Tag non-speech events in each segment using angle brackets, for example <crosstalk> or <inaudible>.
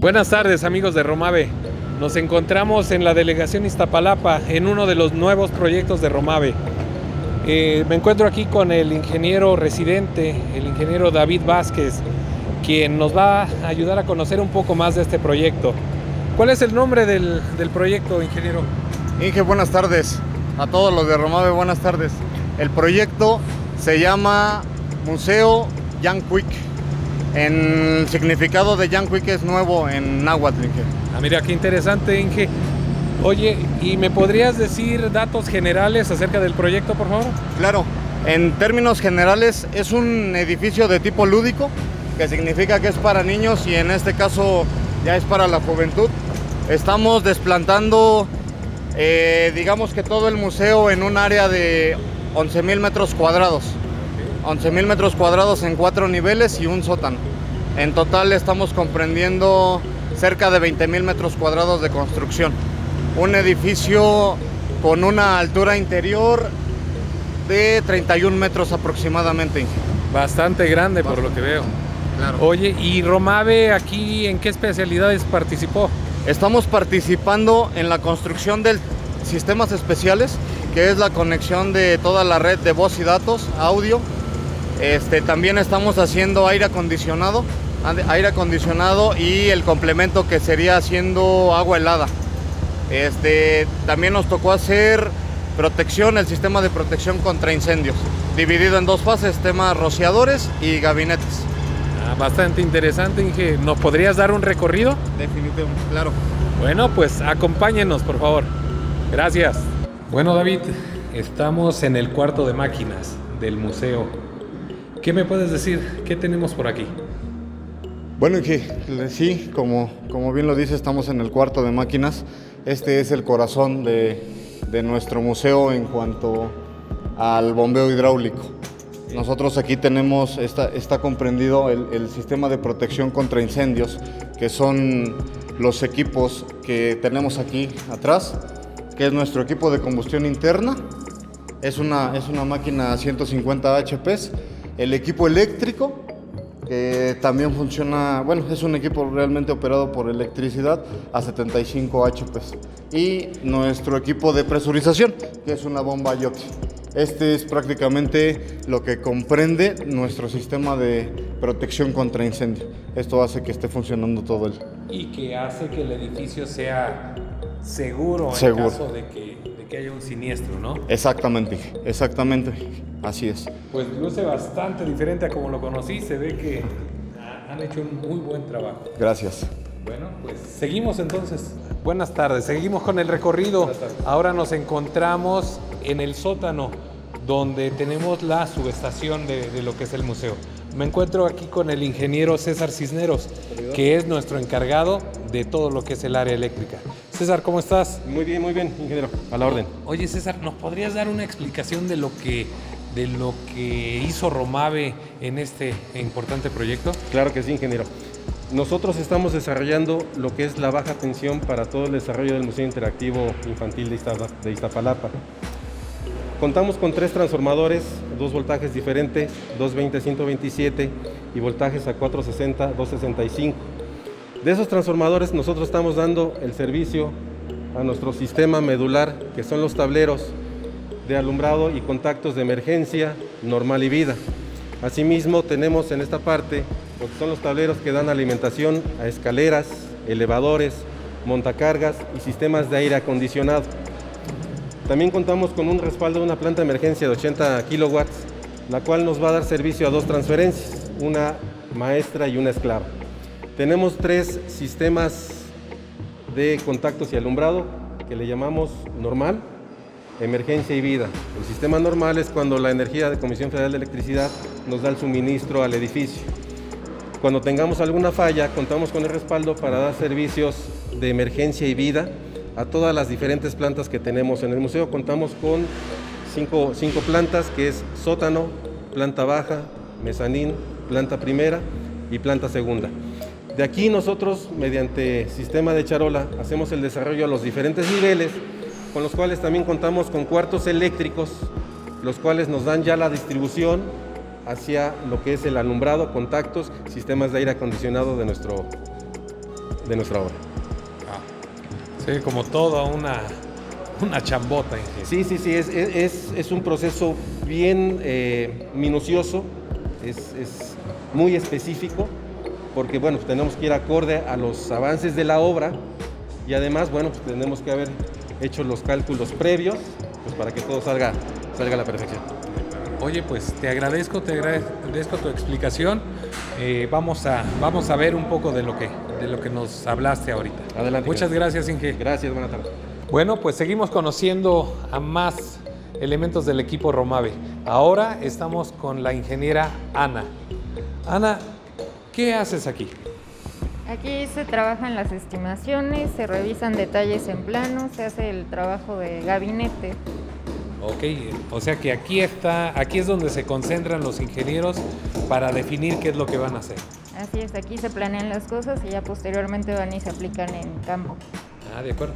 Buenas tardes amigos de Romave. Nos encontramos en la delegación Iztapalapa en uno de los nuevos proyectos de Romave. Eh, me encuentro aquí con el ingeniero residente, el ingeniero David Vázquez, quien nos va a ayudar a conocer un poco más de este proyecto. ¿Cuál es el nombre del, del proyecto, ingeniero? Inge, buenas tardes. A todos los de Romave, buenas tardes. El proyecto se llama Museo Jan Quick. En el significado de Jan Quick es nuevo en náhuatl, Inge. Ah, mira, qué interesante, Inge. Oye, ¿y me podrías decir datos generales acerca del proyecto, por favor? Claro, en términos generales es un edificio de tipo lúdico, que significa que es para niños y en este caso ya es para la juventud. Estamos desplantando, eh, digamos que todo el museo en un área de 11 mil metros cuadrados. 11 mil metros cuadrados en cuatro niveles y un sótano. En total estamos comprendiendo cerca de 20 mil metros cuadrados de construcción. Un edificio con una altura interior de 31 metros aproximadamente. Bastante grande por lo que veo. Claro. Oye, ¿y Romave aquí en qué especialidades participó? Estamos participando en la construcción de sistemas especiales, que es la conexión de toda la red de voz y datos, audio. Este, también estamos haciendo aire acondicionado, aire acondicionado y el complemento que sería haciendo agua helada. Este, también nos tocó hacer protección, el sistema de protección contra incendios, dividido en dos fases, temas rociadores y gabinetes. Ah, bastante interesante, Inge. ¿Nos podrías dar un recorrido? Definitivamente, claro. Bueno, pues acompáñenos, por favor. Gracias. Bueno, David, estamos en el cuarto de máquinas del museo. ¿Qué me puedes decir? ¿Qué tenemos por aquí? Bueno, sí, como, como bien lo dice, estamos en el cuarto de máquinas. Este es el corazón de, de nuestro museo en cuanto al bombeo hidráulico. Nosotros aquí tenemos, está, está comprendido el, el, sistema de protección contra incendios, que son los equipos que tenemos aquí atrás, que es nuestro equipo de combustión interna. Es una, es una máquina 150 HPs. El equipo eléctrico, que también funciona, bueno, es un equipo realmente operado por electricidad a 75 HPs. Y nuestro equipo de presurización, que es una bomba Yoki. Este es prácticamente lo que comprende nuestro sistema de protección contra incendio. Esto hace que esté funcionando todo el... Y que hace que el edificio sea seguro, Seguro. en caso de que, de que haya un siniestro, ¿no? Exactamente, exactamente, así es. Pues luce bastante diferente a como lo conocí. Se ve que ha- han hecho un muy buen trabajo. Gracias. Bueno, pues seguimos entonces. Buenas tardes, seguimos con el recorrido. Ahora nos encontramos en el sótano donde tenemos la subestación de, de lo que es el museo. Me encuentro aquí con el ingeniero César Cisneros, que es nuestro encargado de todo lo que es el área eléctrica. César, ¿cómo estás? Muy bien, muy bien, ingeniero. A la orden. Oye César, ¿nos podrías dar una explicación de lo que, de lo que hizo Romave en este importante proyecto? Claro que sí, ingeniero. Nosotros estamos desarrollando lo que es la baja tensión para todo el desarrollo del Museo Interactivo Infantil de, Iztapa- de Iztapalapa. Contamos con tres transformadores, dos voltajes diferentes, 220-127 y voltajes a 460-265. De esos transformadores nosotros estamos dando el servicio a nuestro sistema medular, que son los tableros de alumbrado y contactos de emergencia, normal y vida. Asimismo, tenemos en esta parte que son los tableros que dan alimentación a escaleras, elevadores, montacargas y sistemas de aire acondicionado. También contamos con un respaldo de una planta de emergencia de 80 kilowatts, la cual nos va a dar servicio a dos transferencias, una maestra y una esclava. Tenemos tres sistemas de contactos y alumbrado que le llamamos normal, emergencia y vida. El sistema normal es cuando la energía de Comisión Federal de Electricidad nos da el suministro al edificio. Cuando tengamos alguna falla, contamos con el respaldo para dar servicios de emergencia y vida a todas las diferentes plantas que tenemos en el museo. Contamos con cinco, plantas, que es sótano, planta baja, mezanín, planta primera y planta segunda. De aquí nosotros, mediante sistema de charola, hacemos el desarrollo a los diferentes niveles, con los cuales también contamos con cuartos eléctricos, los cuales nos dan ya la distribución hacia lo que es el alumbrado, contactos, sistemas de aire acondicionado de, nuestro, de nuestra obra. Sí, como toda una, una chambota. ingeniero. Sí, sí, sí, es, es- es un proceso bien eh, minucioso, es, es muy específico, porque bueno, pues tenemos que ir acorde a los avances de la obra y además, bueno, pues tenemos que haber hecho los cálculos previos pues, para que todo salga, salga a la perfección. Oye, pues te agradezco, te agradezco tu explicación. Eh, vamos, a, vamos a ver un poco de lo que, de lo que nos hablaste ahorita. Adelante. Muchas gracias, Inge. Gracias, buenas tardes. Bueno, pues seguimos conociendo a más elementos del equipo Romave. Ahora estamos con la ingeniera Ana. Ana, ¿qué haces aquí? Aquí se trabajan las estimaciones, se revisan detalles en plano, se hace el trabajo de gabinete. Ok, o sea que aquí está, aquí es donde se concentran los ingenieros para definir qué es lo que van a hacer. Así es, aquí se planean las cosas y ya posteriormente van y se aplican en campo. Ah, de acuerdo.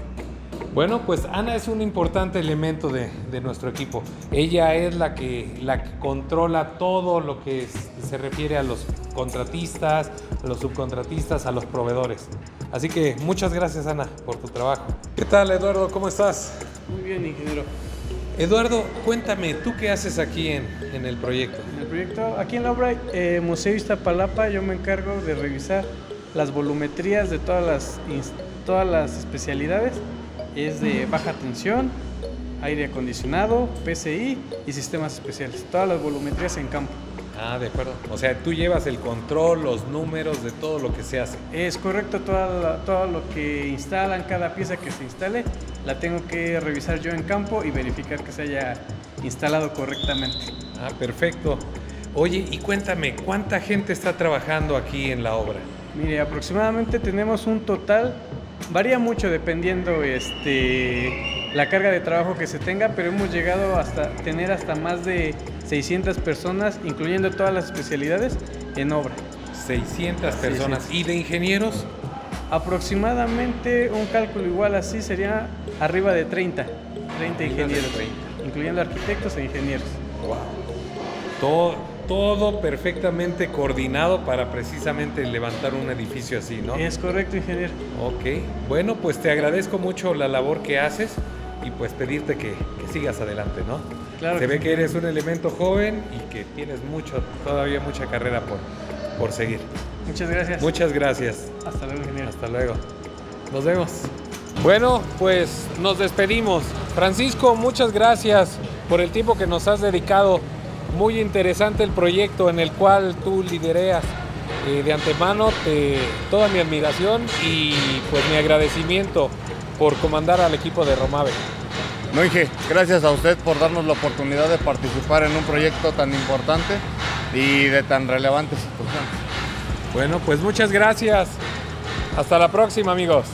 Bueno, pues Ana es un importante elemento de, de nuestro equipo. Ella es la que, la que controla todo lo que se refiere a los contratistas, a los subcontratistas, a los proveedores. Así que muchas gracias Ana por tu trabajo. ¿Qué tal Eduardo? ¿Cómo estás? Muy bien, ingeniero. Eduardo, cuéntame, ¿tú qué haces aquí en, en el proyecto? En el proyecto, aquí en la obra eh, Museo Iztapalapa, yo me encargo de revisar las volumetrías de todas las, todas las especialidades. Es de baja tensión, aire acondicionado, PCI y sistemas especiales. Todas las volumetrías en campo. Ah, de acuerdo. O sea, tú llevas el control, los números de todo lo que se hace. Es correcto, toda la- todo lo que instalan, cada pieza que se instale, la tengo que revisar yo en campo y verificar que se haya instalado correctamente. Ah, perfecto. Oye, y cuéntame, ¿cuánta gente está trabajando aquí en la obra? Mire, aproximadamente tenemos un total, varía mucho dependiendo este, la carga de trabajo que se tenga, pero hemos llegado hasta tener hasta más de 600 personas, incluyendo todas las especialidades, en obra. 600 personas. ¿Y de ingenieros? Aproximadamente un cálculo igual así sería arriba de 30, 30 de ingenieros, 30. incluyendo arquitectos e ingenieros. Todo, todo perfectamente coordinado para precisamente levantar un edificio así, ¿no? Es correcto, ingeniero. Ok. Bueno, pues te agradezco mucho la labor que haces y pues pedirte que, que sigas adelante, ¿no? Claro Se que ve sí. que eres un elemento joven y que tienes mucho, todavía mucha carrera por, por seguir. Muchas gracias. Muchas gracias. Hasta luego, ingeniero. Hasta luego. Nos vemos. Bueno, pues nos despedimos. Francisco, muchas gracias por el tiempo que nos has dedicado. Muy interesante el proyecto en el cual tú lidereas. Eh, de antemano, te, toda mi admiración y pues mi agradecimiento por comandar al equipo de Romave. No, Inge, gracias a usted por darnos la oportunidad de participar en un proyecto tan importante y de tan relevantes <laughs> situaciones. Bueno, pues muchas gracias. Hasta la próxima, amigos.